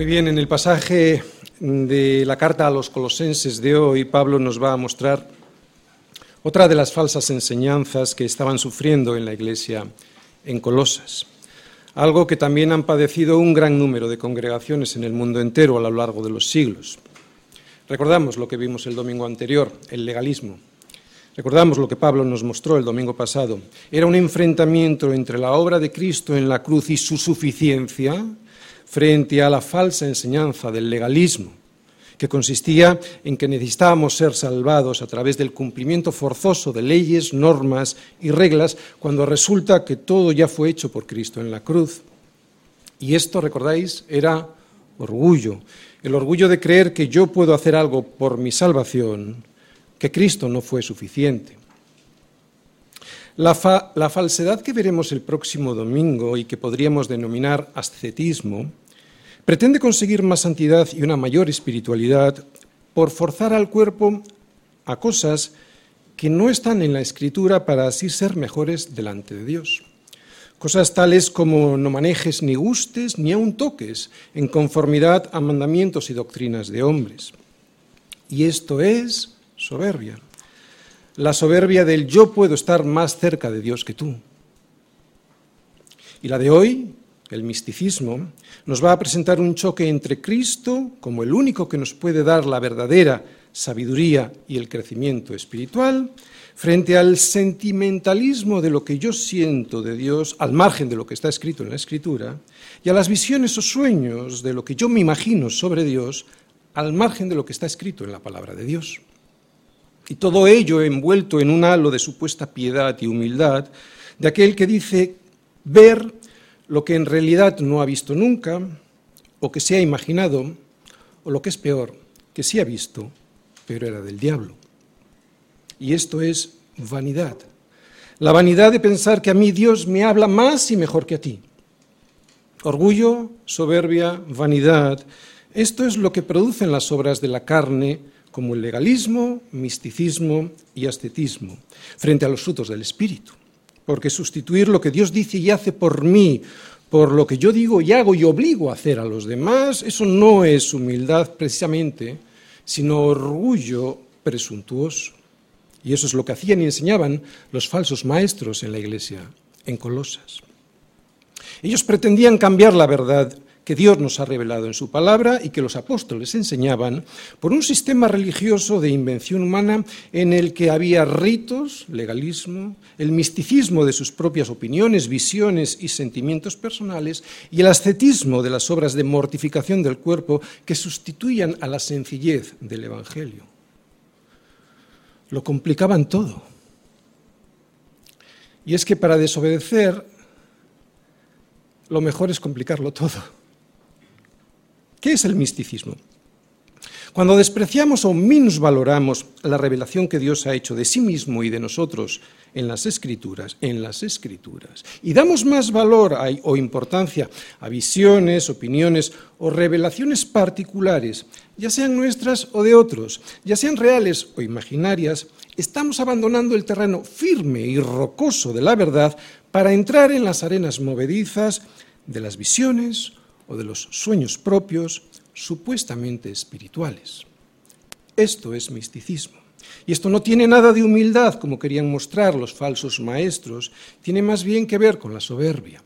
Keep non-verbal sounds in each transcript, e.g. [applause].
Muy bien, en el pasaje de la carta a los colosenses de hoy, Pablo nos va a mostrar otra de las falsas enseñanzas que estaban sufriendo en la iglesia en Colosas, algo que también han padecido un gran número de congregaciones en el mundo entero a lo largo de los siglos. Recordamos lo que vimos el domingo anterior, el legalismo. Recordamos lo que Pablo nos mostró el domingo pasado. Era un enfrentamiento entre la obra de Cristo en la cruz y su suficiencia, frente a la falsa enseñanza del legalismo, que consistía en que necesitábamos ser salvados a través del cumplimiento forzoso de leyes, normas y reglas, cuando resulta que todo ya fue hecho por Cristo en la cruz. Y esto, recordáis, era orgullo, el orgullo de creer que yo puedo hacer algo por mi salvación, que Cristo no fue suficiente. La, falsedad que veremos el próximo domingo y que podríamos denominar ascetismo Pretende conseguir más santidad y una mayor espiritualidad por forzar al cuerpo a cosas que no están en la escritura para así ser mejores delante de Dios. Cosas tales como no manejes ni gustes ni aun toques en conformidad a mandamientos y doctrinas de hombres. Y esto es soberbia. La soberbia del yo puedo estar más cerca de Dios que tú. Y la de hoy el misticismo, nos va a presentar un choque entre Cristo como el único que nos puede dar la verdadera sabiduría y el crecimiento espiritual, frente al sentimentalismo de lo que yo siento de Dios, al margen de lo que está escrito en la Escritura, y a las visiones o sueños de lo que yo me imagino sobre Dios, al margen de lo que está escrito en la palabra de Dios. Y todo ello envuelto en un halo de supuesta piedad y humildad de aquel que dice ver lo que en realidad no ha visto nunca, o que se ha imaginado, o lo que es peor, que sí ha visto, pero era del diablo. Y esto es vanidad. La vanidad de pensar que a mí Dios me habla más y mejor que a ti. Orgullo, soberbia, vanidad. Esto es lo que producen las obras de la carne, como el legalismo, misticismo y ascetismo, frente a los frutos del Espíritu porque sustituir lo que Dios dice y hace por mí por lo que yo digo y hago y obligo a hacer a los demás, eso no es humildad precisamente, sino orgullo presuntuoso. Y eso es lo que hacían y enseñaban los falsos maestros en la iglesia, en Colosas. Ellos pretendían cambiar la verdad que Dios nos ha revelado en su palabra y que los apóstoles enseñaban por un sistema religioso de invención humana en el que había ritos, legalismo, el misticismo de sus propias opiniones, visiones y sentimientos personales y el ascetismo de las obras de mortificación del cuerpo que sustituían a la sencillez del Evangelio. Lo complicaban todo. Y es que para desobedecer lo mejor es complicarlo todo. ¿Qué es el misticismo? Cuando despreciamos o minusvaloramos la revelación que Dios ha hecho de sí mismo y de nosotros en las escrituras, en las escrituras, y damos más valor o importancia a visiones, opiniones o revelaciones particulares, ya sean nuestras o de otros, ya sean reales o imaginarias, estamos abandonando el terreno firme y rocoso de la verdad para entrar en las arenas movedizas de las visiones o de los sueños propios supuestamente espirituales. Esto es misticismo. Y esto no tiene nada de humildad, como querían mostrar los falsos maestros, tiene más bien que ver con la soberbia.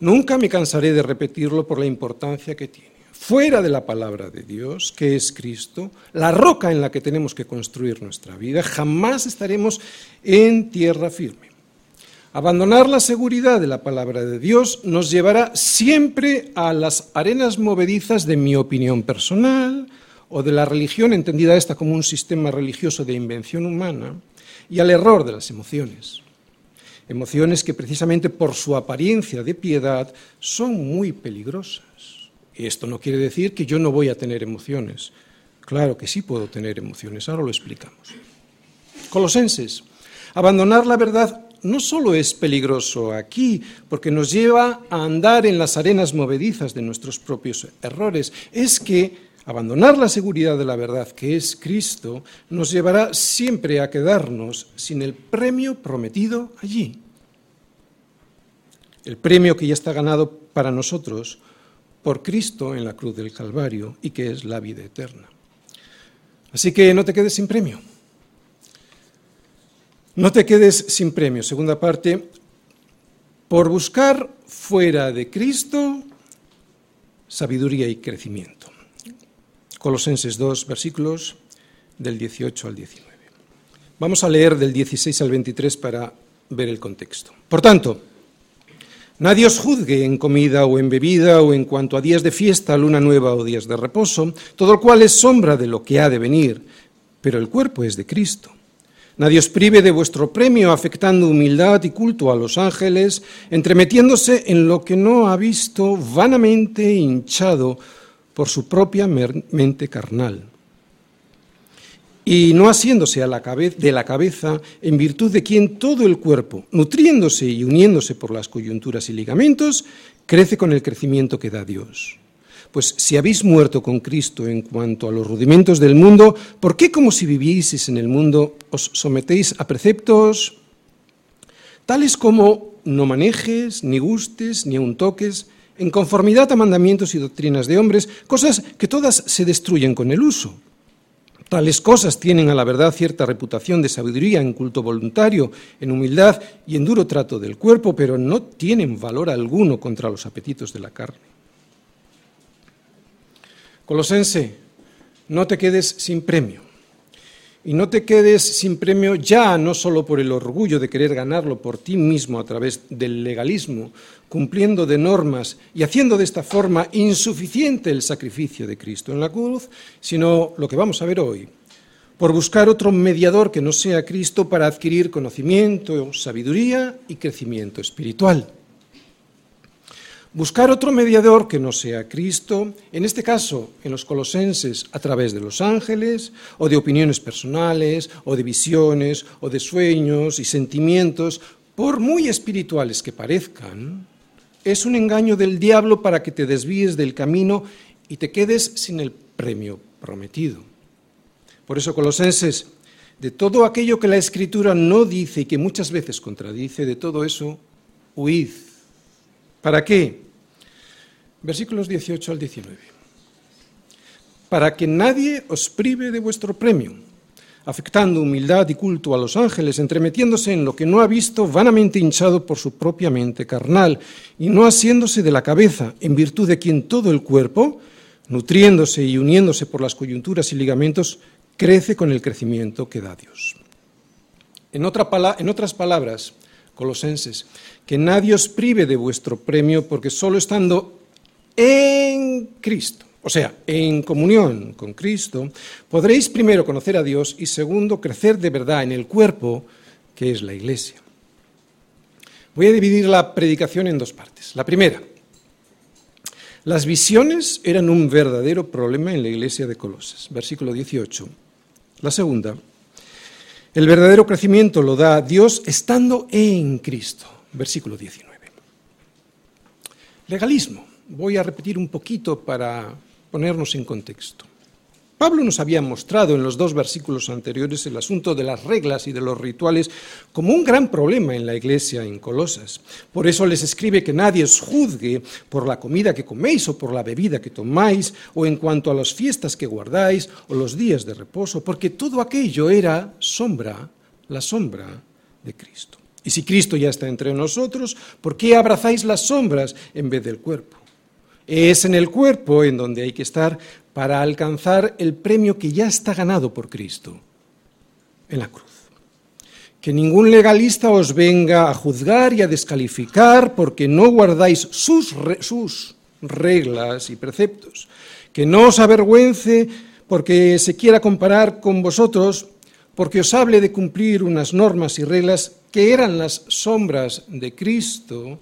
Nunca me cansaré de repetirlo por la importancia que tiene. Fuera de la palabra de Dios, que es Cristo, la roca en la que tenemos que construir nuestra vida, jamás estaremos en tierra firme. Abandonar la seguridad de la palabra de Dios nos llevará siempre a las arenas movedizas de mi opinión personal o de la religión, entendida esta como un sistema religioso de invención humana, y al error de las emociones. Emociones que precisamente por su apariencia de piedad son muy peligrosas. Y esto no quiere decir que yo no voy a tener emociones. Claro que sí puedo tener emociones, ahora lo explicamos. Colosenses, abandonar la verdad no solo es peligroso aquí, porque nos lleva a andar en las arenas movedizas de nuestros propios errores, es que abandonar la seguridad de la verdad, que es Cristo, nos llevará siempre a quedarnos sin el premio prometido allí. El premio que ya está ganado para nosotros por Cristo en la cruz del Calvario y que es la vida eterna. Así que no te quedes sin premio. No te quedes sin premio. Segunda parte, por buscar fuera de Cristo sabiduría y crecimiento. Colosenses 2, versículos del 18 al 19. Vamos a leer del 16 al 23 para ver el contexto. Por tanto, nadie os juzgue en comida o en bebida o en cuanto a días de fiesta, luna nueva o días de reposo, todo el cual es sombra de lo que ha de venir, pero el cuerpo es de Cristo. Nadie os prive de vuestro premio afectando humildad y culto a los ángeles, entremetiéndose en lo que no ha visto vanamente hinchado por su propia mente carnal y no asiéndose a la de la cabeza, en virtud de quien todo el cuerpo, nutriéndose y uniéndose por las coyunturas y ligamentos, crece con el crecimiento que da Dios. Pues si habéis muerto con Cristo en cuanto a los rudimentos del mundo, ¿por qué como si vivieseis en el mundo os sometéis a preceptos tales como no manejes, ni gustes, ni aun toques, en conformidad a mandamientos y doctrinas de hombres, cosas que todas se destruyen con el uso? Tales cosas tienen a la verdad cierta reputación de sabiduría en culto voluntario, en humildad y en duro trato del cuerpo, pero no tienen valor alguno contra los apetitos de la carne. Colosense, no te quedes sin premio. Y no te quedes sin premio ya no solo por el orgullo de querer ganarlo por ti mismo a través del legalismo, cumpliendo de normas y haciendo de esta forma insuficiente el sacrificio de Cristo en la cruz, sino lo que vamos a ver hoy, por buscar otro mediador que no sea Cristo para adquirir conocimiento, sabiduría y crecimiento espiritual. Buscar otro mediador que no sea Cristo, en este caso en los colosenses a través de los ángeles, o de opiniones personales, o de visiones, o de sueños y sentimientos, por muy espirituales que parezcan, es un engaño del diablo para que te desvíes del camino y te quedes sin el premio prometido. Por eso, colosenses, de todo aquello que la Escritura no dice y que muchas veces contradice, de todo eso, huid ¿Para qué? Versículos 18 al 19. Para que nadie os prive de vuestro premio, afectando humildad y culto a los ángeles, entremetiéndose en lo que no ha visto, vanamente hinchado por su propia mente carnal, y no asiéndose de la cabeza, en virtud de quien todo el cuerpo, nutriéndose y uniéndose por las coyunturas y ligamentos, crece con el crecimiento que da Dios. En, en otras palabras, colosenses, que nadie os prive de vuestro premio, porque solo estando en Cristo, o sea, en comunión con Cristo, podréis primero conocer a Dios y segundo crecer de verdad en el cuerpo que es la Iglesia. Voy a dividir la predicación en dos partes. La primera, las visiones eran un verdadero problema en la iglesia de Colosas, versículo 18. La segunda, el verdadero crecimiento lo da Dios estando en Cristo, versículo 19. Legalismo. Voy a repetir un poquito para ponernos en contexto. Pablo nos había mostrado en los dos versículos anteriores el asunto de las reglas y de los rituales como un gran problema en la iglesia en Colosas. Por eso les escribe que nadie os juzgue por la comida que coméis o por la bebida que tomáis o en cuanto a las fiestas que guardáis o los días de reposo, porque todo aquello era sombra, la sombra de Cristo. Y si Cristo ya está entre nosotros, ¿por qué abrazáis las sombras en vez del cuerpo? Es en el cuerpo en donde hay que estar para alcanzar el premio que ya está ganado por Cristo, en la cruz. Que ningún legalista os venga a juzgar y a descalificar porque no guardáis sus, reglas y preceptos. Que no os avergüence porque se quiera comparar con vosotros, porque os hable de cumplir unas normas y reglas que eran las sombras de Cristo,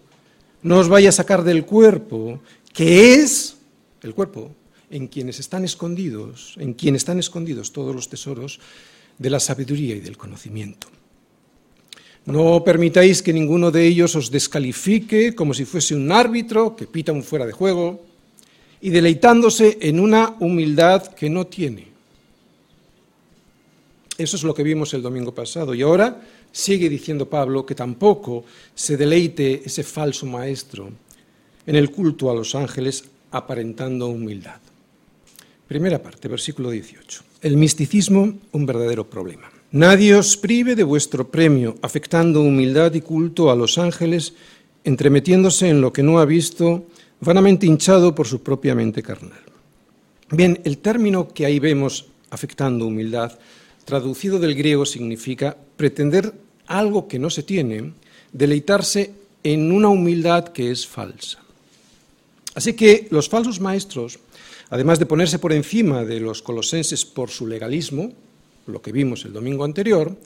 no os vaya a sacar del cuerpo que es el cuerpo, en quienes están escondidos, en quien están escondidos todos los tesoros de la sabiduría y del conocimiento. No permitáis que ninguno de ellos os descalifique como si fuese un árbitro que pita un fuera de juego y deleitándose en una humildad que no tiene. Eso es lo que vimos el domingo pasado. Y ahora sigue diciendo Pablo que tampoco se deleite ese falso maestro en el culto a los ángeles, aparentando humildad. Primera parte, versículo 18. El misticismo, un verdadero problema. Nadie os prive de vuestro premio, afectando humildad y culto a los ángeles, entremetiéndose en lo que no ha visto, vanamente hinchado por su propia mente carnal. Bien, el término que ahí vemos, afectando humildad, traducido del griego significa pretender algo que no se tiene, deleitarse en una humildad que es falsa. Así que los falsos maestros, además de ponerse por encima de los colosenses por su legalismo, lo que vimos el domingo anterior,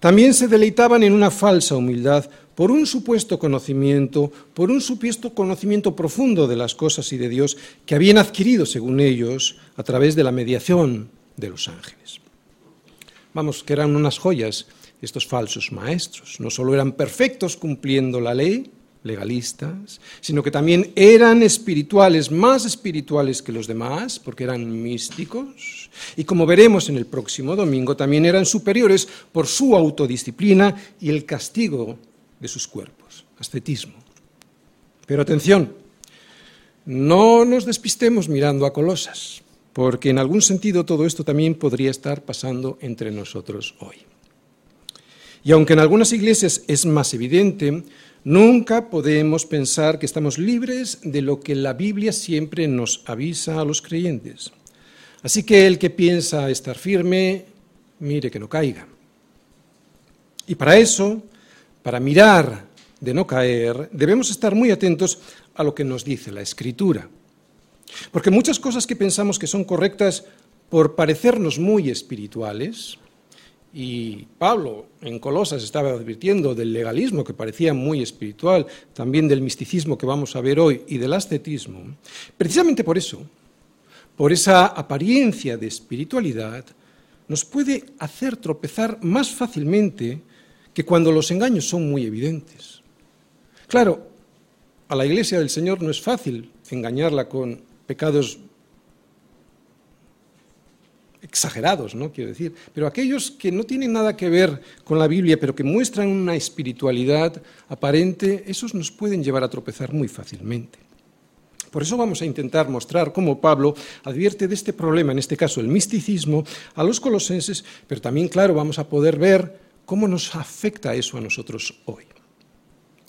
también se deleitaban en una falsa humildad por un supuesto conocimiento, por un supuesto conocimiento profundo de las cosas y de Dios que habían adquirido, según ellos, a través de la mediación de los ángeles. Vamos, que eran unas joyas estos falsos maestros. No solo eran perfectos cumpliendo la ley, legalistas, sino que también eran espirituales, más espirituales que los demás, porque eran místicos, y como veremos en el próximo domingo, también eran superiores por su autodisciplina y el castigo de sus cuerpos, ascetismo. Pero atención, no nos despistemos mirando a Colosas, porque en algún sentido todo esto también podría estar pasando entre nosotros hoy. Y aunque en algunas iglesias es más evidente, nunca podemos pensar que estamos libres de lo que la Biblia siempre nos avisa a los creyentes. Así que el que piensa estar firme, mire que no caiga. Y para eso, para mirar de no caer, debemos estar muy atentos a lo que nos dice la Escritura. Porque muchas cosas que pensamos que son correctas por parecernos muy espirituales, y Pablo en Colosas estaba advirtiendo del legalismo que parecía muy espiritual, también del misticismo que vamos a ver hoy y del ascetismo. Precisamente por eso, por esa apariencia de espiritualidad, nos puede hacer tropezar más fácilmente que cuando los engaños son muy evidentes. Claro, a la iglesia del Señor no es fácil engañarla con pecados exagerados, ¿no? Quiero decir, pero aquellos que no tienen nada que ver con la Biblia, pero que muestran una espiritualidad aparente, esos nos pueden llevar a tropezar muy fácilmente. Por eso vamos a intentar mostrar cómo Pablo advierte de este problema, en este caso el misticismo, a los colosenses, pero también, claro, vamos a poder ver cómo nos afecta eso a nosotros hoy.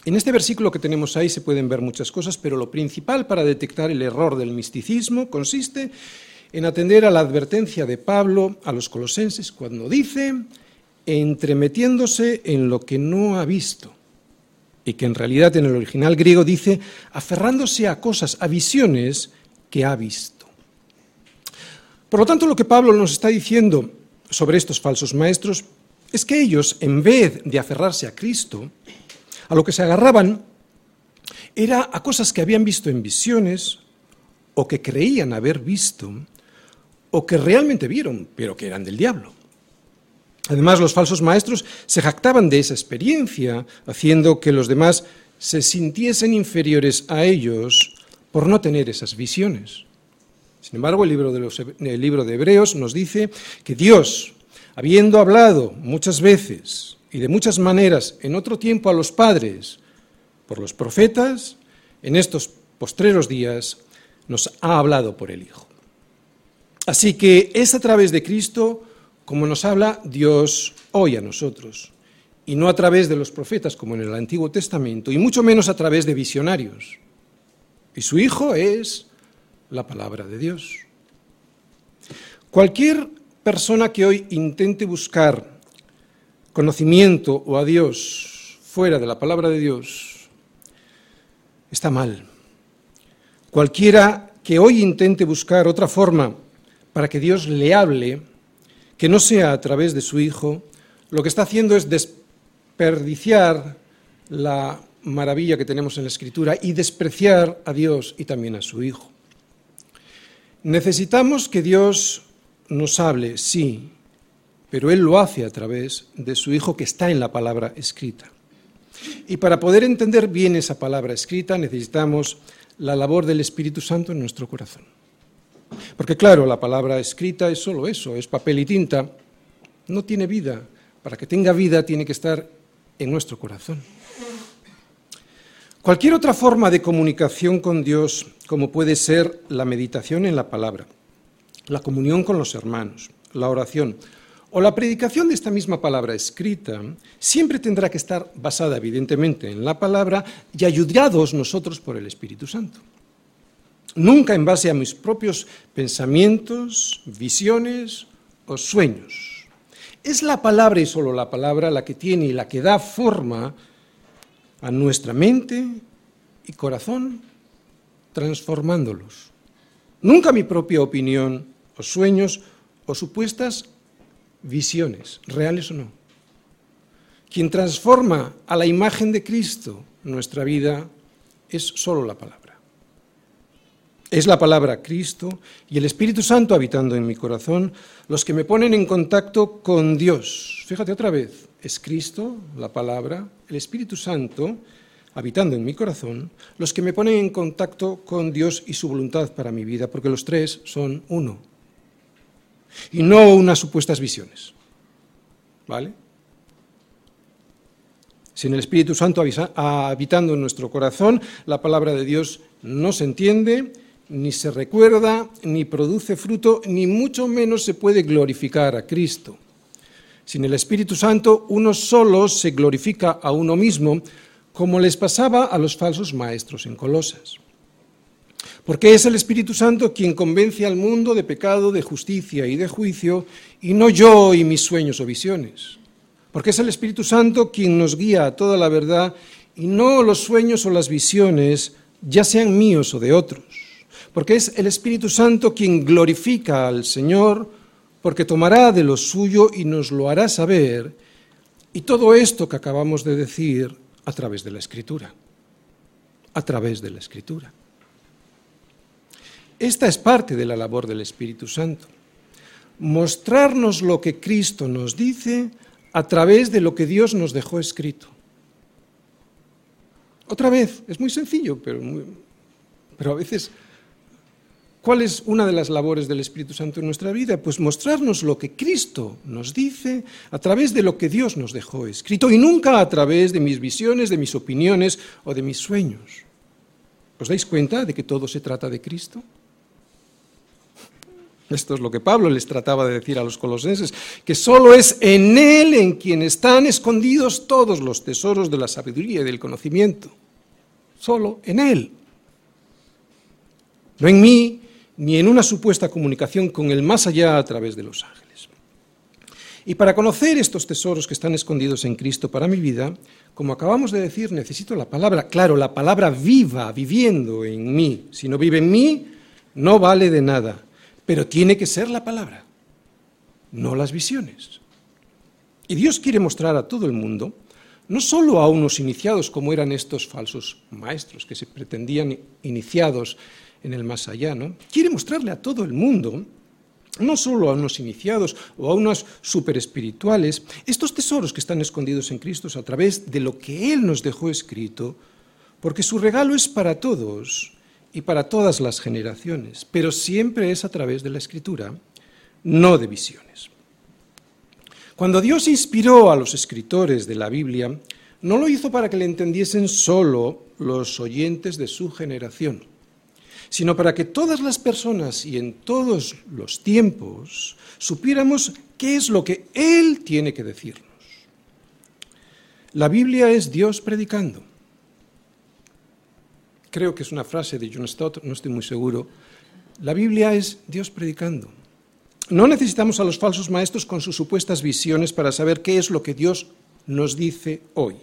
En este versículo que tenemos ahí se pueden ver muchas cosas, pero lo principal para detectar el error del misticismo consiste en atender a la advertencia de Pablo a los colosenses cuando dice, entremetiéndose en lo que no ha visto, y que en realidad en el original griego dice, aferrándose a cosas, a visiones que ha visto. Por lo tanto, lo que Pablo nos está diciendo sobre estos falsos maestros es que ellos, en vez de aferrarse a Cristo, a lo que se agarraban era a cosas que habían visto en visiones o que creían haber visto o que realmente vieron, pero que eran del diablo. Además, los falsos maestros se jactaban de esa experiencia, haciendo que los demás se sintiesen inferiores a ellos por no tener esas visiones. Sin embargo, el libro de, el libro de Hebreos nos dice que Dios, habiendo hablado muchas veces y de muchas maneras en otro tiempo a los padres por los profetas, en estos postreros días nos ha hablado por el Hijo. Así que es a través de Cristo como nos habla Dios hoy a nosotros, y no a través de los profetas como en el Antiguo Testamento, y mucho menos a través de visionarios. Y su Hijo es la palabra de Dios. Cualquier persona que hoy intente buscar conocimiento o a Dios fuera de la palabra de Dios está mal. Cualquiera que hoy intente buscar otra forma para que Dios le hable, que no sea a través de su Hijo, lo que está haciendo es desperdiciar la maravilla que tenemos en la Escritura y despreciar a Dios y también a su Hijo. Necesitamos que Dios nos hable, sí, pero Él lo hace a través de su Hijo que está en la palabra escrita. Y para poder entender bien esa palabra escrita necesitamos la labor del Espíritu Santo en nuestro corazón. Porque claro, la palabra escrita es solo eso, es papel y tinta, no tiene vida. Para que tenga vida tiene que estar en nuestro corazón. Cualquier otra forma de comunicación con Dios como puede ser la meditación en la palabra, la comunión con los hermanos, la oración o la predicación de esta misma palabra escrita, siempre tendrá que estar basada evidentemente en la palabra y ayudados nosotros por el Espíritu Santo. Nunca en base a mis propios pensamientos, visiones o sueños. Es la palabra y solo la palabra la que tiene y la que da forma a nuestra mente y corazón, transformándolos. Nunca mi propia opinión o sueños o supuestas visiones, reales o no. Quien transforma a la imagen de Cristo nuestra vida es solo la palabra. Es la palabra Cristo y el Espíritu Santo habitando en mi corazón los que me ponen en contacto con Dios. Fíjate otra vez, es Cristo, la palabra, el Espíritu Santo habitando en mi corazón, los que me ponen en contacto con Dios y su voluntad para mi vida, porque los tres son uno. Y no unas supuestas visiones. ¿Vale? Sin el Espíritu Santo habitando en nuestro corazón, la palabra de Dios no se entiende ni se recuerda, ni produce fruto, ni mucho menos se puede glorificar a Cristo. Sin el Espíritu Santo, uno solo se glorifica a uno mismo, como les pasaba a los falsos maestros en Colosas. Porque es el Espíritu Santo quien convence al mundo de pecado, de justicia y de juicio, y no yo y mis sueños o visiones. Porque es el Espíritu Santo quien nos guía a toda la verdad, y no los sueños o las visiones, ya sean míos o de otros porque es el Espíritu Santo quien glorifica al Señor, porque tomará de lo suyo y nos lo hará saber, y todo esto que acabamos de decir a través de la Escritura, a través de la Escritura. Esta es parte de la labor del Espíritu Santo, mostrarnos lo que Cristo nos dice a través de lo que Dios nos dejó escrito. Otra vez, es muy sencillo, pero, pero a veces ¿Cuál es una de las labores del Espíritu Santo en nuestra vida? Pues mostrarnos lo que Cristo nos dice a través de lo que Dios nos dejó escrito y nunca a través de mis visiones, de mis opiniones o de mis sueños. ¿Os dais cuenta de que todo se trata de Cristo? Esto es lo que Pablo les trataba de decir a los colosenses, que solo es en Él en quien están escondidos todos los tesoros de la sabiduría y del conocimiento. Solo en Él. No en mí, ni en una supuesta comunicación con el más allá a través de los ángeles. Y para conocer estos tesoros que están escondidos en Cristo para mi vida, como acabamos de decir, necesito la palabra, claro, la palabra viva, viviendo en mí. Si no vive en mí, no vale de nada, pero tiene que ser la palabra, no las visiones. Y Dios quiere mostrar a todo el mundo, no solo a unos iniciados como eran estos falsos maestros que se pretendían iniciados en el más allá, ¿no? Quiere mostrarle a todo el mundo, no solo a unos iniciados o a unos superespirituales, estos tesoros que están escondidos en Cristo a través de lo que Él nos dejó escrito, porque su regalo es para todos y para todas las generaciones, pero siempre es a través de la Escritura, no de visiones. Cuando Dios inspiró a los escritores de la Biblia, no lo hizo para que le entendiesen solo los oyentes de su generación sino para que todas las personas y en todos los tiempos supiéramos qué es lo que Él tiene que decirnos. La Biblia es Dios predicando. Creo que es una frase de John Stott, no estoy muy seguro. La Biblia es Dios predicando. No necesitamos a los falsos maestros con sus supuestas visiones para saber qué es lo que Dios nos dice hoy.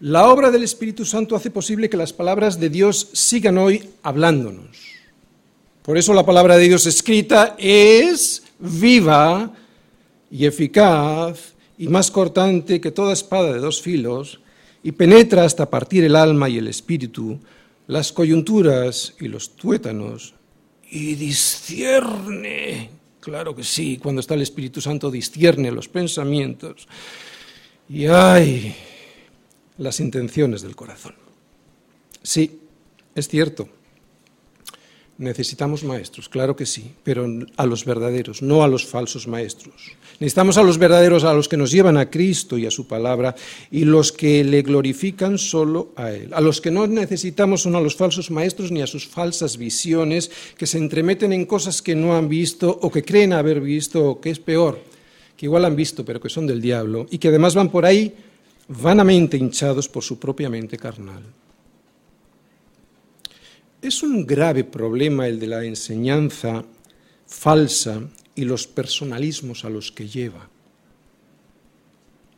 La obra del Espíritu Santo hace posible que las palabras de Dios sigan hoy hablándonos. Por eso la palabra de Dios escrita es viva y eficaz y más cortante que toda espada de dos filos y penetra hasta partir el alma y el espíritu, las coyunturas y los tuétanos. Y discierne, claro que sí, cuando está el Espíritu Santo discierne los pensamientos. Y ay, las intenciones del corazón. Sí, es cierto. Necesitamos maestros, claro que sí, pero a los verdaderos, no a los falsos maestros. Necesitamos a los verdaderos, a los que nos llevan a Cristo y a su palabra, y los que le glorifican solo a Él. A los que no necesitamos son a los falsos maestros ni a sus falsas visiones, que se entremeten en cosas que no han visto o que creen haber visto, o que es peor, que igual han visto, pero que son del diablo, y que además van por ahí vanamente hinchados por su propia mente carnal. Es un grave problema el de la enseñanza falsa y los personalismos a los que lleva.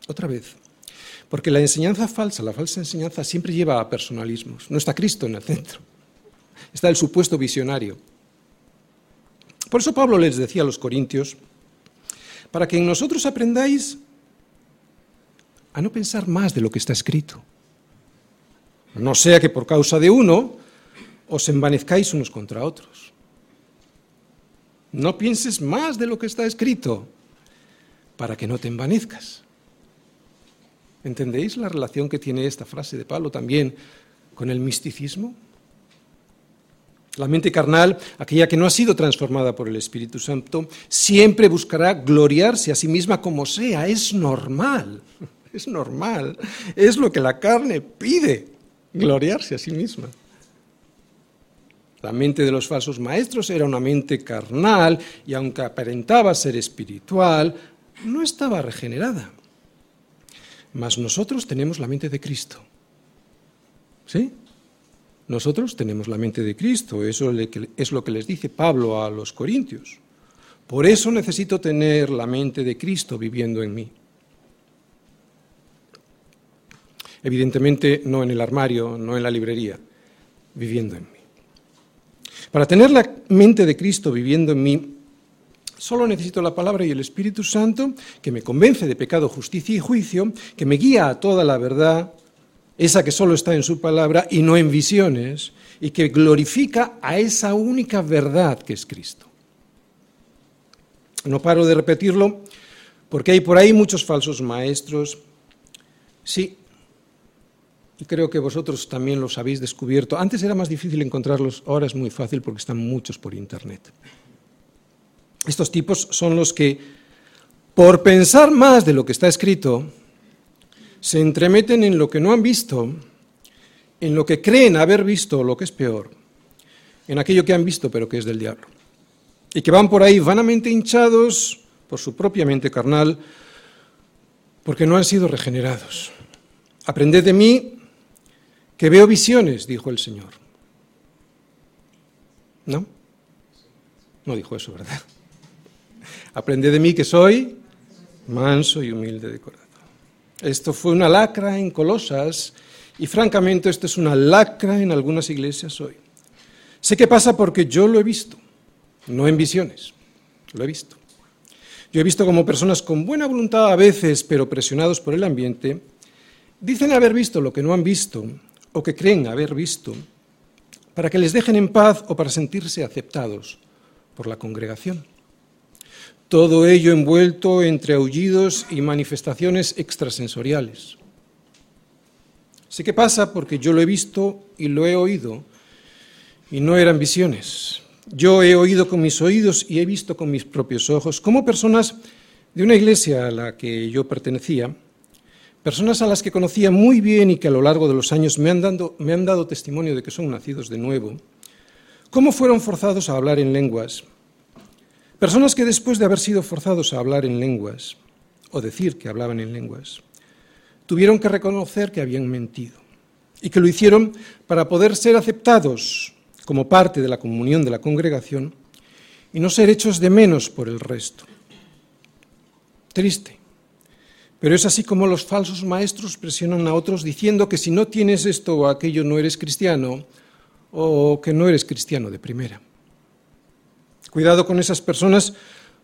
Otra vez, porque la enseñanza falsa, la falsa enseñanza siempre lleva a personalismos. No está Cristo en el centro, está el supuesto visionario. Por eso Pablo les decía a los corintios, para que en nosotros aprendáis a no pensar más de lo que está escrito. No sea que por causa de uno os envanezcáis unos contra otros. No pienses más de lo que está escrito para que no te envanezcas. ¿Entendéis la relación que tiene esta frase de Pablo también con el misticismo? La mente carnal, aquella que no ha sido transformada por el Espíritu Santo, siempre buscará gloriarse a sí misma como sea. Es normal, es normal. Es lo que la carne pide, gloriarse a sí misma. La mente de los falsos maestros era una mente carnal y aunque aparentaba ser espiritual, no estaba regenerada. Mas nosotros tenemos la mente de Cristo. ¿Sí? Nosotros tenemos la mente de Cristo, eso es lo que les dice Pablo a los corintios. Por eso necesito tener la mente de Cristo viviendo en mí. Evidentemente no en el armario, no en la librería, viviendo en mí. Para tener la mente de Cristo viviendo en mí, solo necesito la palabra y el Espíritu Santo que me convence de pecado, justicia y juicio, que me guía a toda la verdad, esa que solo está en su palabra y no en visiones, y que glorifica a esa única verdad que es Cristo. No paro de repetirlo porque hay por ahí muchos falsos maestros. Sí, y creo que vosotros también los habéis descubierto. Antes era más difícil encontrarlos, ahora es muy fácil porque están muchos por Internet. Estos tipos son los que, por pensar más de lo que está escrito, se entremeten en lo que no han visto, en lo que creen haber visto, lo que es peor, en aquello que han visto pero que es del diablo. Y que van por ahí vanamente hinchados por su propia mente carnal, porque no han sido regenerados. Aprended de mí que veo visiones, dijo el Señor. ¿No? No dijo eso, ¿verdad? Aprende de mí que soy manso y humilde de corazón. Esto fue una lacra en Colosas y francamente esto es una lacra en algunas iglesias hoy. Sé que pasa porque yo lo he visto, no en visiones, lo he visto. Yo he visto como personas con buena voluntad a veces, pero presionados por el ambiente, dicen haber visto lo que no han visto o que creen haber visto, para que les dejen en paz o para sentirse aceptados por la congregación. Todo ello envuelto entre aullidos y manifestaciones extrasensoriales. Sé qué pasa porque yo lo he visto y lo he oído, y no eran visiones. Yo he oído con mis oídos y he visto con mis propios ojos cómo personas de una iglesia a la que yo pertenecía Personas a las que conocía muy bien y que a lo largo de los años me han, dado testimonio de que son nacidos de nuevo, cómo fueron forzados a hablar en lenguas. Personas que después de haber sido forzados a hablar en lenguas, o decir que hablaban en lenguas, tuvieron que reconocer que habían mentido y que lo hicieron para poder ser aceptados como parte de la comunión de la congregación y no ser hechos de menos por el resto. Triste. Pero es así como los falsos maestros presionan a otros diciendo que si no tienes esto o aquello no eres cristiano o que no eres cristiano de primera. Cuidado con esas personas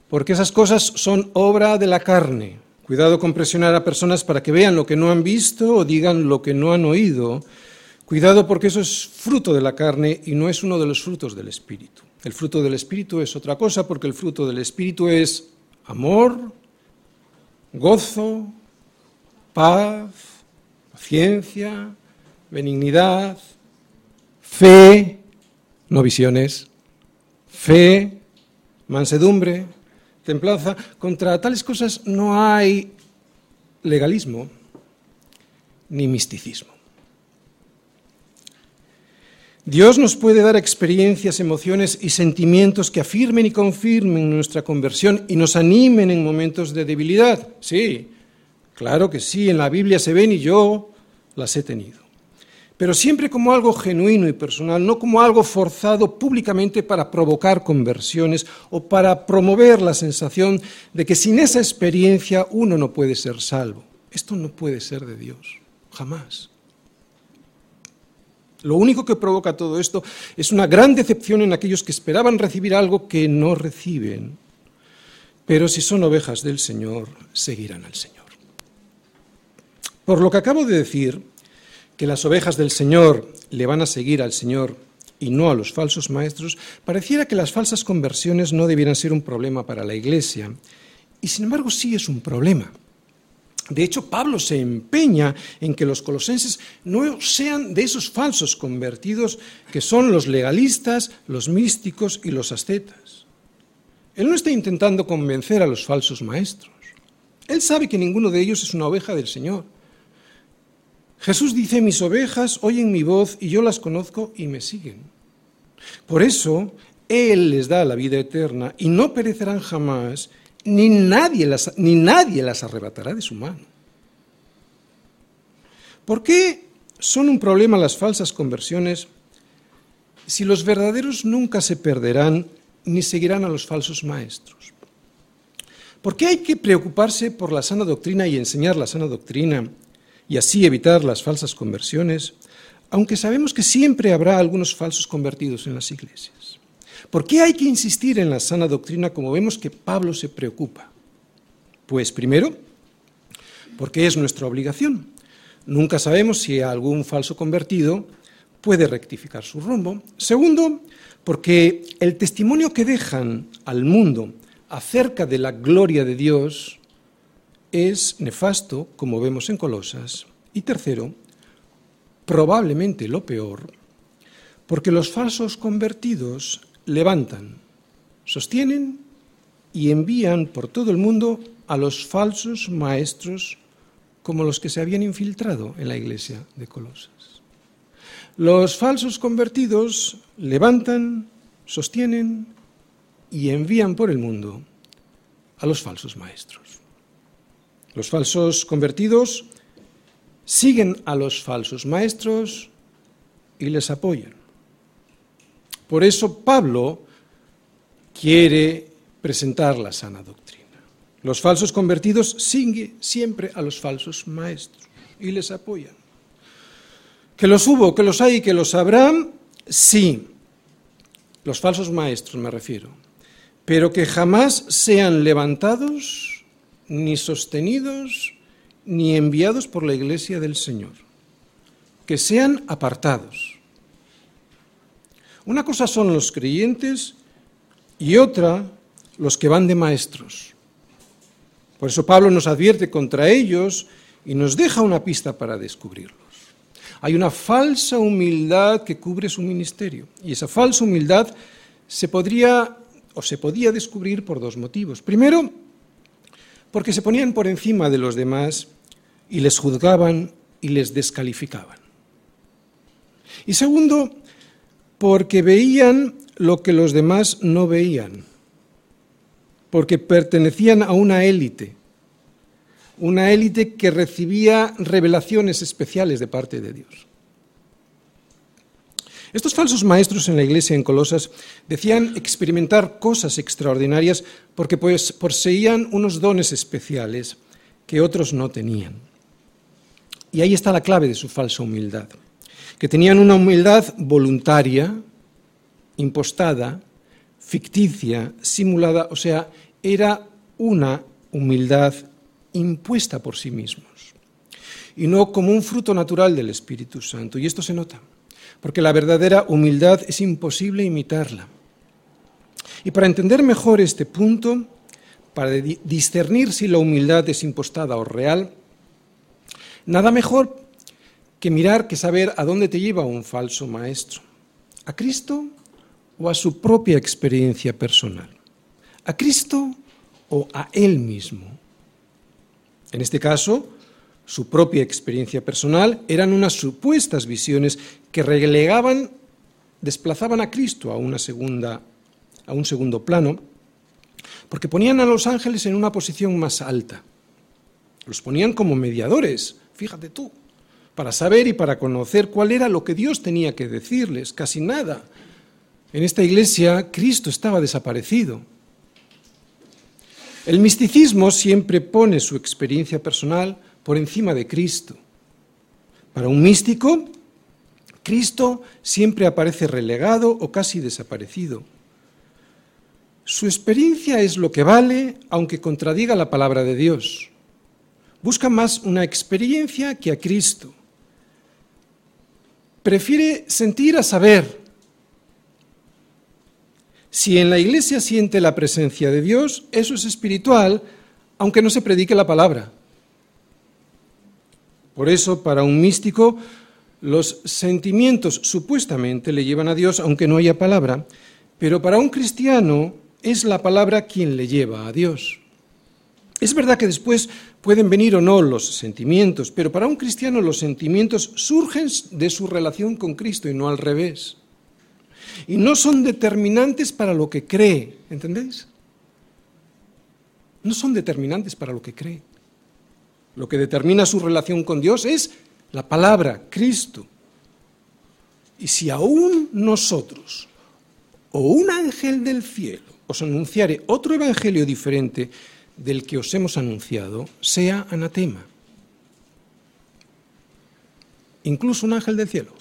porque esas cosas son obra de la carne. Cuidado con presionar a personas para que vean lo que no han visto o digan lo que no han oído. Cuidado porque eso es fruto de la carne y no es uno de los frutos del Espíritu. El fruto del Espíritu es otra cosa porque el fruto del Espíritu es amor, gozo, paz, paciencia, benignidad, fe, no visiones, fe, mansedumbre, templanza. Contra tales cosas no hay legalismo ni misticismo. Dios nos puede dar experiencias, emociones y sentimientos que afirmen y confirmen nuestra conversión y nos animen en momentos de debilidad. Sí, claro que sí, en la Biblia se ven y yo las he tenido. Pero siempre como algo genuino y personal, no como algo forzado públicamente para provocar conversiones o para promover la sensación de que sin esa experiencia uno no puede ser salvo. Esto no puede ser de Dios, jamás. Lo único que provoca todo esto es una gran decepción en aquellos que esperaban recibir algo que no reciben. Pero si son ovejas del Señor, seguirán al Señor. Por lo que acabo de decir, que las ovejas del Señor le van a seguir al Señor y no a los falsos maestros, pareciera que las falsas conversiones no debieran ser un problema para la Iglesia. Y sin embargo sí es un problema. De hecho, Pablo se empeña en que los colosenses no sean de esos falsos convertidos que son los legalistas, los místicos y los ascetas. Él no está intentando convencer a los falsos maestros. Él sabe que ninguno de ellos es una oveja del Señor. Jesús dice, mis ovejas oyen mi voz y yo las conozco y me siguen. Por eso, Él les da la vida eterna y no perecerán jamás ni nadie las, ni nadie las arrebatará de su mano. ¿Por qué son un problema las falsas conversiones si los verdaderos nunca se perderán ni seguirán a los falsos maestros? ¿Por qué hay que preocuparse por la sana doctrina y enseñar la sana doctrina y así evitar las falsas conversiones, aunque sabemos que siempre habrá algunos falsos convertidos en las iglesias? ¿Por qué hay que insistir en la sana doctrina como vemos que Pablo se preocupa? Pues primero, porque es nuestra obligación. Nunca sabemos si algún falso convertido puede rectificar su rumbo. Segundo, porque el testimonio que dejan al mundo acerca de la gloria de Dios es nefasto, como vemos en Colosas. Y tercero, probablemente lo peor, porque los falsos convertidos levantan, sostienen y envían por todo el mundo a los falsos maestros como los que se habían infiltrado en la iglesia de Colosas. Los falsos convertidos levantan, sostienen y envían por el mundo a los falsos maestros. Los falsos convertidos siguen a los falsos maestros y les apoyan. Por eso Pablo quiere presentar la sana doctrina. Los falsos convertidos siguen siempre a los falsos maestros y les apoyan. Que los hubo, que los hay, que los habrán, sí. Los falsos maestros me refiero. Pero que jamás sean levantados, ni sostenidos, ni enviados por la iglesia del Señor. Que sean apartados una cosa son los creyentes y otra los que van de maestros. Por eso Pablo nos advierte contra ellos y nos deja una pista para descubrirlos. Hay una falsa humildad que cubre su ministerio y esa falsa humildad se podría o se podía descubrir por dos motivos. Primero, porque se ponían por encima de los demás y les juzgaban y les descalificaban. Y segundo, porque veían lo que los demás no veían, porque pertenecían a una élite, una élite que recibía revelaciones especiales de parte de Dios. Estos falsos maestros en la iglesia en Colosas decían experimentar cosas extraordinarias porque pues, poseían unos dones especiales que otros no tenían. Y ahí está la clave de su falsa humildad que tenían una humildad voluntaria, impostada, ficticia, simulada, o sea, era una humildad impuesta por sí mismos y no como un fruto natural del Espíritu Santo. Y esto se nota, porque la verdadera humildad es imposible imitarla. Y para entender mejor este punto, para discernir si la humildad es impostada o real, nada mejor que mirar, que saber a dónde te lleva un falso maestro. ¿A Cristo o a su propia experiencia personal? ¿A Cristo o a Él mismo? En este caso, su propia experiencia personal eran unas supuestas visiones que relegaban, desplazaban a Cristo a una segunda a un segundo plano, porque ponían a los ángeles en una posición más alta. Los ponían como mediadores, fíjate tú, para saber y para conocer cuál era lo que Dios tenía que decirles, casi nada. En esta iglesia Cristo estaba desaparecido. El misticismo siempre pone su experiencia personal por encima de Cristo. Para un místico, Cristo siempre aparece relegado o casi desaparecido. Su experiencia es lo que vale, aunque contradiga la palabra de Dios. Busca más una experiencia que a Cristo. Prefiere sentir a saber. Si en la iglesia siente la presencia de Dios, eso es espiritual, aunque no se predique la palabra. Por eso, para un místico, los sentimientos supuestamente le llevan a Dios, aunque no haya palabra, pero para un cristiano, es la palabra quien le lleva a Dios. Es verdad que después pueden venir o no los sentimientos, pero para un cristiano los sentimientos surgen de su relación con Cristo y no al revés. Y no son determinantes para lo que cree, ¿entendéis? No son determinantes para lo que cree. Lo que determina su relación con Dios es la palabra, Cristo. Y si aún nosotros o un ángel del cielo os anunciare otro evangelio diferente del que os hemos anunciado, sea anatema. Incluso un ángel del cielo.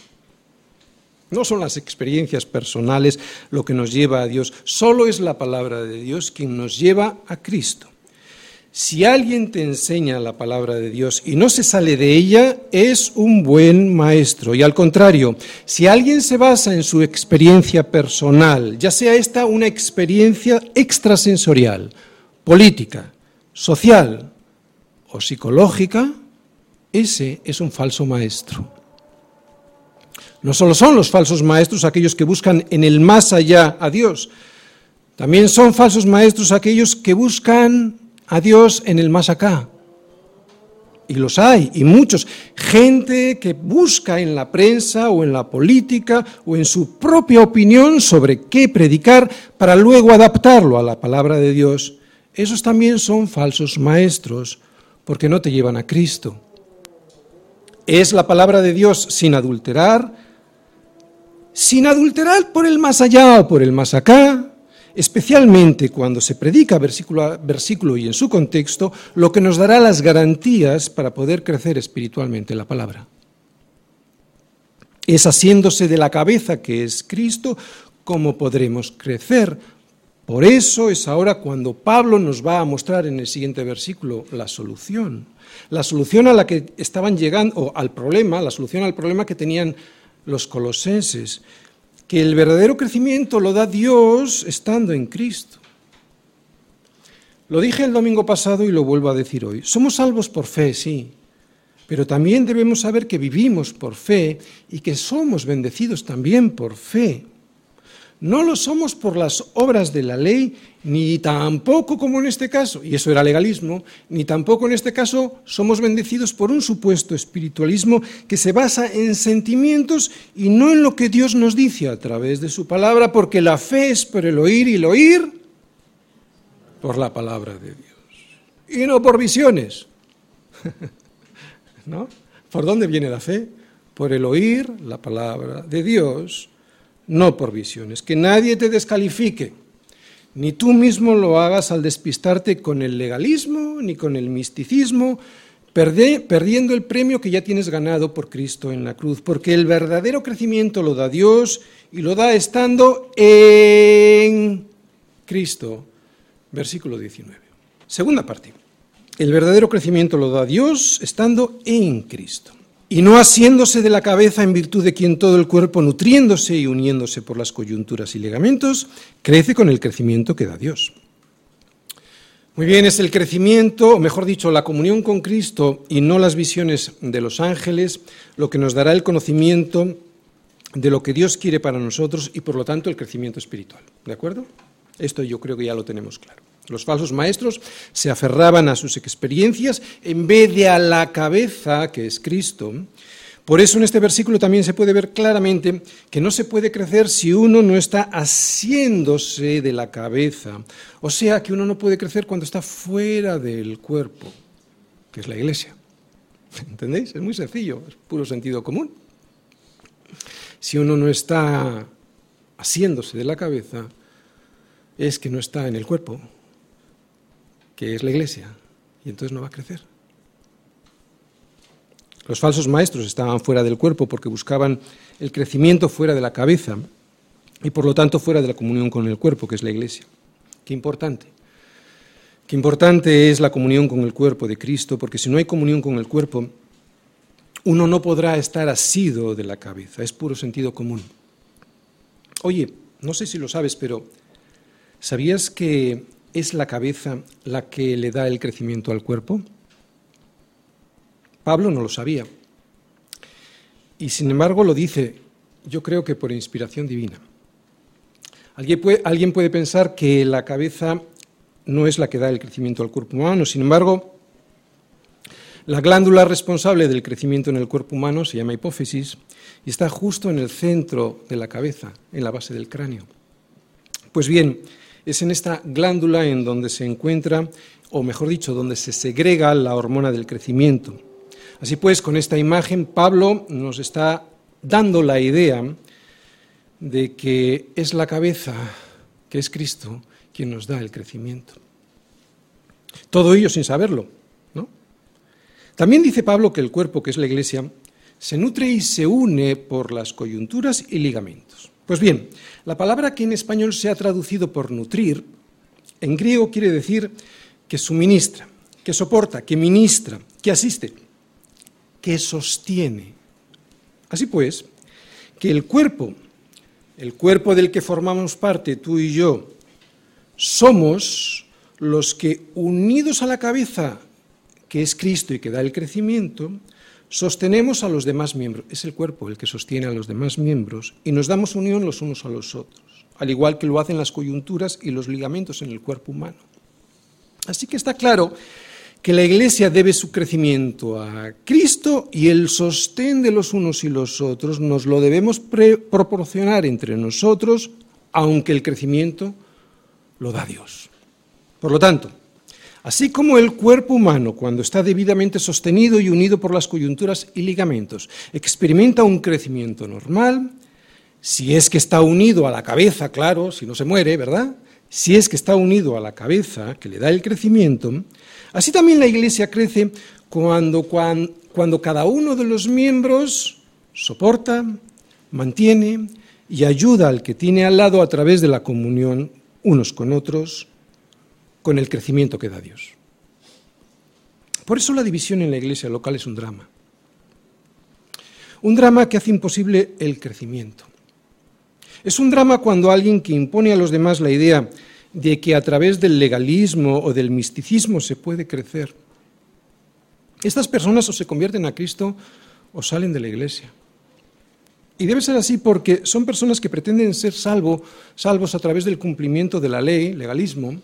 No son las experiencias personales lo que nos lleva a Dios, solo es la palabra de Dios quien nos lleva a Cristo. Si alguien te enseña la palabra de Dios y no se sale de ella, es un buen maestro. Y al contrario, si alguien se basa en su experiencia personal, ya sea esta una experiencia extrasensorial, política, social o psicológica, ese es un falso maestro. No solo son los falsos maestros aquellos que buscan en el más allá a Dios, también son falsos maestros aquellos que buscan a Dios en el más acá. Y los hay, y muchos. Gente que busca en la prensa o en la política o en su propia opinión sobre qué predicar para luego adaptarlo a la palabra de Dios. Esos también son falsos maestros porque no te llevan a Cristo. Es la palabra de Dios sin adulterar, sin adulterar por el más allá o por el más acá, especialmente cuando se predica versículo a versículo y en su contexto, lo que nos dará las garantías para poder crecer espiritualmente la palabra. Es haciéndose de la cabeza que es Cristo como podremos crecer. Por eso es ahora cuando Pablo nos va a mostrar en el siguiente versículo la solución. La solución a la que estaban llegando, o al problema, la solución al problema que tenían los colosenses que el verdadero crecimiento lo da Dios estando en Cristo. Lo dije el domingo pasado y lo vuelvo a decir hoy. Somos salvos por fe, sí, pero también debemos saber que vivimos por fe y que somos bendecidos también por fe. No lo somos por las obras de la ley, ni tampoco como en este caso, y eso era legalismo, ni tampoco en este caso somos bendecidos por un supuesto espiritualismo que se basa en sentimientos y no en lo que Dios nos dice a través de su palabra, porque la fe es por el oír y el oír por la palabra de Dios. Y no por visiones. [laughs] ¿No? ¿Por dónde viene la fe? Por el oír la palabra de Dios no por visiones. Que nadie te descalifique, ni tú mismo lo hagas al despistarte con el legalismo ni con el misticismo, perdiendo el premio que ya tienes ganado por Cristo en la cruz, porque el verdadero crecimiento lo da Dios y lo da estando en Cristo. Versículo 19. Segunda parte. El verdadero crecimiento lo da Dios estando en Cristo y no asiéndose de la cabeza en virtud de quien todo el cuerpo, nutriéndose y uniéndose por las coyunturas y ligamentos, crece con el crecimiento que da Dios. Muy bien, es el crecimiento, o mejor dicho, la comunión con Cristo y no las visiones de los ángeles, lo que nos dará el conocimiento de lo que Dios quiere para nosotros y por lo tanto el crecimiento espiritual. ¿De acuerdo? Esto yo creo que ya lo tenemos claro. Los falsos maestros se aferraban a sus experiencias en vez de a la cabeza, que es Cristo. Por eso en este versículo también se puede ver claramente que no se puede crecer si uno no está haciéndose de la cabeza. O sea, que uno no puede crecer cuando está fuera del cuerpo, que es la iglesia. [laughs] ¿Entendéis? Es muy sencillo, es puro sentido común. Si uno no está haciéndose de la cabeza, es que no está en el cuerpo, que es la iglesia, y entonces no va a crecer. Los falsos maestros estaban fuera del cuerpo porque buscaban el crecimiento fuera de la cabeza y por lo tanto fuera de la comunión con el cuerpo, que es la iglesia. Qué importante. Qué importante es la comunión con el cuerpo de Cristo, porque si no hay comunión con el cuerpo, uno no podrá estar asido de la cabeza, es puro sentido común. Oye, no sé si lo sabes, pero ¿sabías que es la cabeza la que le da el crecimiento al cuerpo? Pablo no lo sabía. Y sin embargo lo dice, yo creo que por inspiración divina. Alguien puede, alguien puede pensar que la cabeza no es la que da el crecimiento al cuerpo humano, sin embargo, la glándula responsable del crecimiento en el cuerpo humano se llama hipófisis y está justo en el centro de la cabeza, en la base del cráneo. Pues bien, es en esta glándula en donde se encuentra, o mejor dicho, donde se segrega la hormona del crecimiento. Así pues, con esta imagen, Pablo nos está dando la idea de que es la cabeza, que es Cristo, quien nos da el crecimiento. Todo ello sin saberlo. También dice Pablo que el cuerpo, que es la iglesia, se nutre y se une por las coyunturas y ligamentos. Pues bien, la palabra que en español se ha traducido por nutrir, en griego quiere decir que suministra, que soporta, que ministra, que asiste, que sostiene. Así pues, que el cuerpo, el cuerpo del que formamos parte tú y yo, somos los que unidos a la cabeza que es Cristo y que da el crecimiento, sostenemos a los demás miembros. Es el cuerpo el que sostiene a los demás miembros y nos damos unión los unos a los otros, al igual que lo hacen las coyunturas y los ligamentos en el cuerpo humano. Así que está claro que la Iglesia debe su crecimiento a Cristo y el sostén de los unos y los otros nos lo debemos proporcionar entre nosotros, aunque el crecimiento lo da Dios. Por lo tanto, Así como el cuerpo humano, cuando está debidamente sostenido y unido por las coyunturas y ligamentos, experimenta un crecimiento normal, si es que está unido a la cabeza, claro, si no se muere, ¿verdad? Si es que está unido a la cabeza, que le da el crecimiento, así también la Iglesia crece cuando, cada uno de los miembros soporta, mantiene y ayuda al que tiene al lado a través de la comunión unos con otros, con el crecimiento que da Dios. Por eso la división en la iglesia local es un drama. Un drama que hace imposible el crecimiento. Es un drama cuando alguien que impone a los demás la idea de que a través del legalismo o del misticismo se puede crecer. Estas personas o se convierten a Cristo o salen de la iglesia. Y debe ser así porque son personas que pretenden ser salvo, salvos a través del cumplimiento de la ley, legalismo,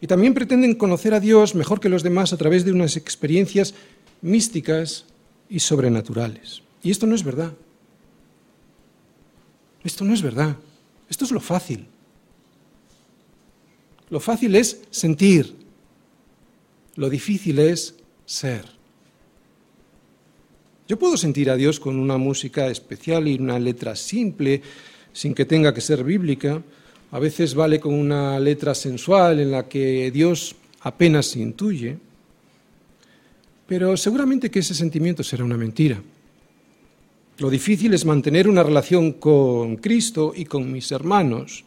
y también pretenden conocer a Dios mejor que los demás a través de unas experiencias místicas y sobrenaturales. Y esto no es verdad. Esto no es verdad. Esto es lo fácil. Lo fácil es sentir. Lo difícil es ser. Yo puedo sentir a Dios con una música especial y una letra simple, sin que tenga que ser bíblica, a veces vale con una letra sensual en la que Dios apenas se intuye, pero seguramente que ese sentimiento será una mentira. Lo difícil es mantener una relación con Cristo y con mis hermanos,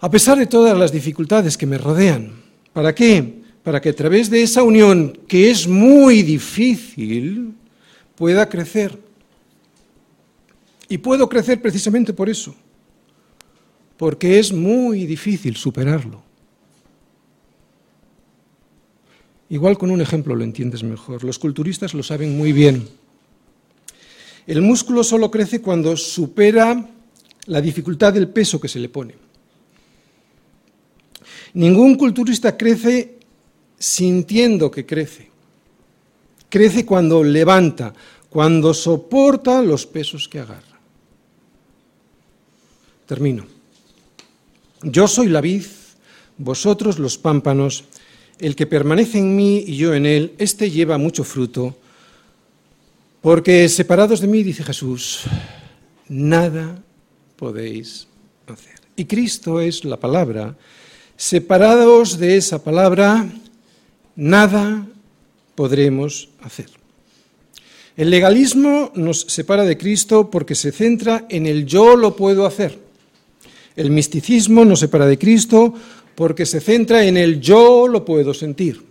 a pesar de todas las dificultades que me rodean. ¿Para qué? Para que a través de esa unión, que es muy difícil, pueda crecer. Y puedo crecer precisamente por eso porque es muy difícil superarlo. Igual con un ejemplo lo entiendes mejor. Los culturistas lo saben muy bien. El músculo solo crece cuando supera la dificultad del peso que se le pone. Ningún culturista crece sintiendo que crece. Crece cuando levanta, cuando soporta los pesos que agarra. Termino. Yo soy la vid, vosotros los pámpanos, el que permanece en mí y yo en él, éste lleva mucho fruto, porque separados de mí, dice Jesús, nada podéis hacer. Y Cristo es la palabra. Separados de esa palabra, nada podremos hacer. El legalismo nos separa de Cristo porque se centra en el yo lo puedo hacer. El misticismo nos separa de Cristo porque se centra en el yo lo puedo sentir.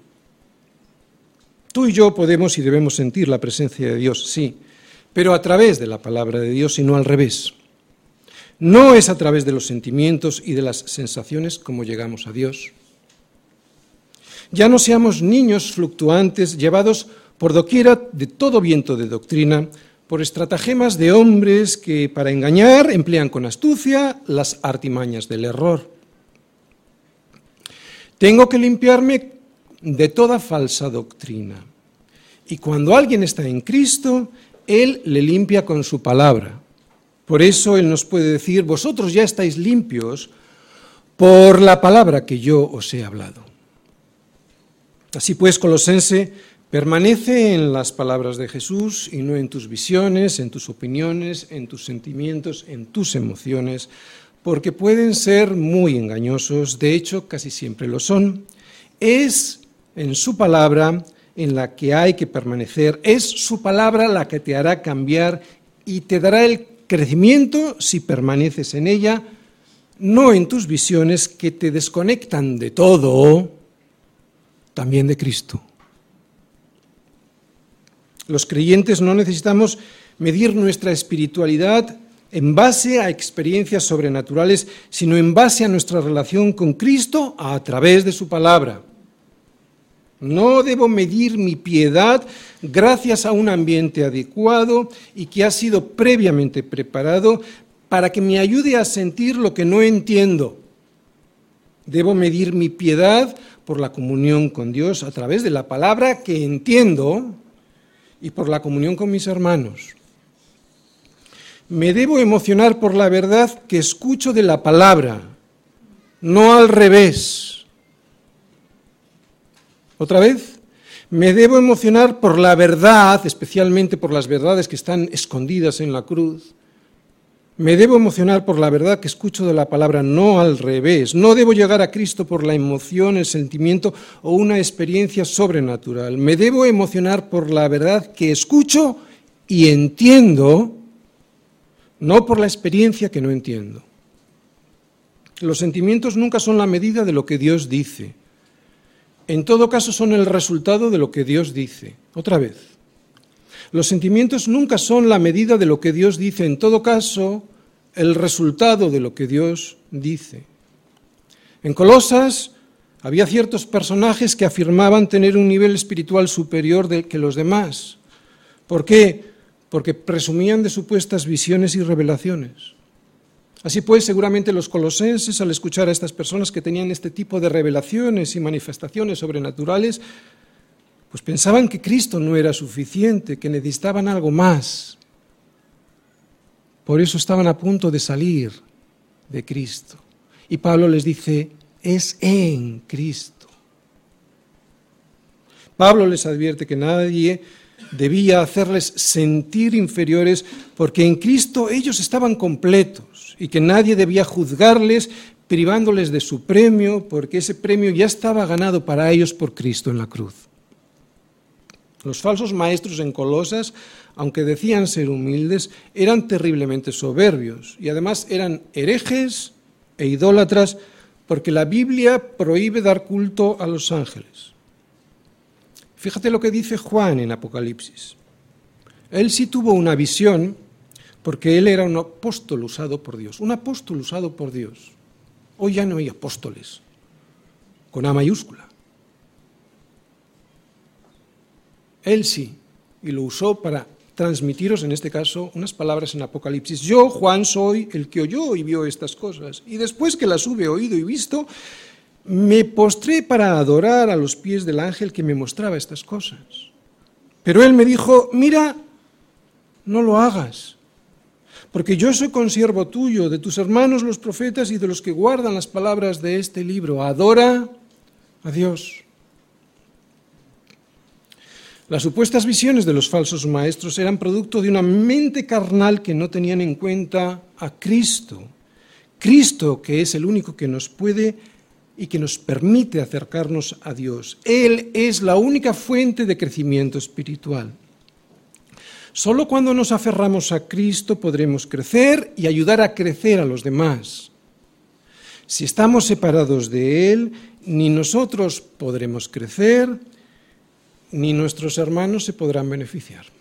Tú y yo podemos y debemos sentir la presencia de Dios, sí, pero a través de la palabra de Dios y no al revés. No es a través de los sentimientos y de las sensaciones como llegamos a Dios. Ya no seamos niños fluctuantes llevados por doquiera de todo viento de doctrina, por estratagemas de hombres que para engañar emplean con astucia las artimañas del error. Tengo que limpiarme de toda falsa doctrina. Y cuando alguien está en Cristo, Él le limpia con su palabra. Por eso Él nos puede decir, vosotros ya estáis limpios por la palabra que yo os he hablado. Así pues, Colosense Permanece en las palabras de Jesús y no en tus visiones, en tus opiniones, en tus sentimientos, en tus emociones, porque pueden ser muy engañosos, de hecho casi siempre lo son. Es en su palabra en la que hay que permanecer, es su palabra la que te hará cambiar y te dará el crecimiento si permaneces en ella, no en tus visiones que te desconectan de todo, también de Cristo. Los creyentes no necesitamos medir nuestra espiritualidad en base a experiencias sobrenaturales, sino en base a nuestra relación con Cristo a través de su palabra. No debo medir mi piedad gracias a un ambiente adecuado y que ha sido previamente preparado para que me ayude a sentir lo que no entiendo. Debo medir mi piedad por la comunión con Dios a través de la palabra que entiendo y por la comunión con mis hermanos. Me debo emocionar por la verdad que escucho de la palabra, no al revés. Otra vez, me debo emocionar por la verdad, especialmente por las verdades que están escondidas en la cruz, me debo emocionar por la verdad que escucho de la palabra, no al revés. No debo llegar a Cristo por la emoción, el sentimiento o una experiencia sobrenatural. Me debo emocionar por la verdad que escucho y entiendo, no por la experiencia que no entiendo. Los sentimientos nunca son la medida de lo que Dios dice. En todo caso son el resultado de lo que Dios dice. Otra vez. Los sentimientos nunca son la medida de lo que Dios dice, en todo caso, el resultado de lo que Dios dice. En Colosas había ciertos personajes que afirmaban tener un nivel espiritual superior que los demás. ¿Por qué? Porque presumían de supuestas visiones y revelaciones. Así pues, seguramente los colosenses, al escuchar a estas personas que tenían este tipo de revelaciones y manifestaciones sobrenaturales, pues pensaban que Cristo no era suficiente, que necesitaban algo más. Por eso estaban a punto de salir de Cristo. Y Pablo les dice, es en Cristo. Pablo les advierte que nadie debía hacerles sentir inferiores porque en Cristo ellos estaban completos y que nadie debía juzgarles privándoles de su premio porque ese premio ya estaba ganado para ellos por Cristo en la cruz. Los falsos maestros en Colosas, aunque decían ser humildes, eran terriblemente soberbios y además eran herejes e idólatras porque la Biblia prohíbe dar culto a los ángeles. Fíjate lo que dice Juan en Apocalipsis. Él sí tuvo una visión porque él era un apóstol usado por Dios, un apóstol usado por Dios. Hoy ya no hay apóstoles, con A mayúscula. Él sí, y lo usó para transmitiros en este caso unas palabras en Apocalipsis. Yo, Juan, soy el que oyó y vio estas cosas. Y después que las hube oído y visto, me postré para adorar a los pies del ángel que me mostraba estas cosas. Pero él me dijo, mira, no lo hagas, porque yo soy consiervo tuyo, de tus hermanos los profetas y de los que guardan las palabras de este libro. Adora a Dios. Las supuestas visiones de los falsos maestros eran producto de una mente carnal que no tenían en cuenta a Cristo. Cristo, que es el único que nos puede y que nos permite acercarnos a Dios. Él es la única fuente de crecimiento espiritual. Solo cuando nos aferramos a Cristo podremos crecer y ayudar a crecer a los demás. Si estamos separados de Él, ni nosotros podremos crecer, ni nuestros hermanos se podrán beneficiar.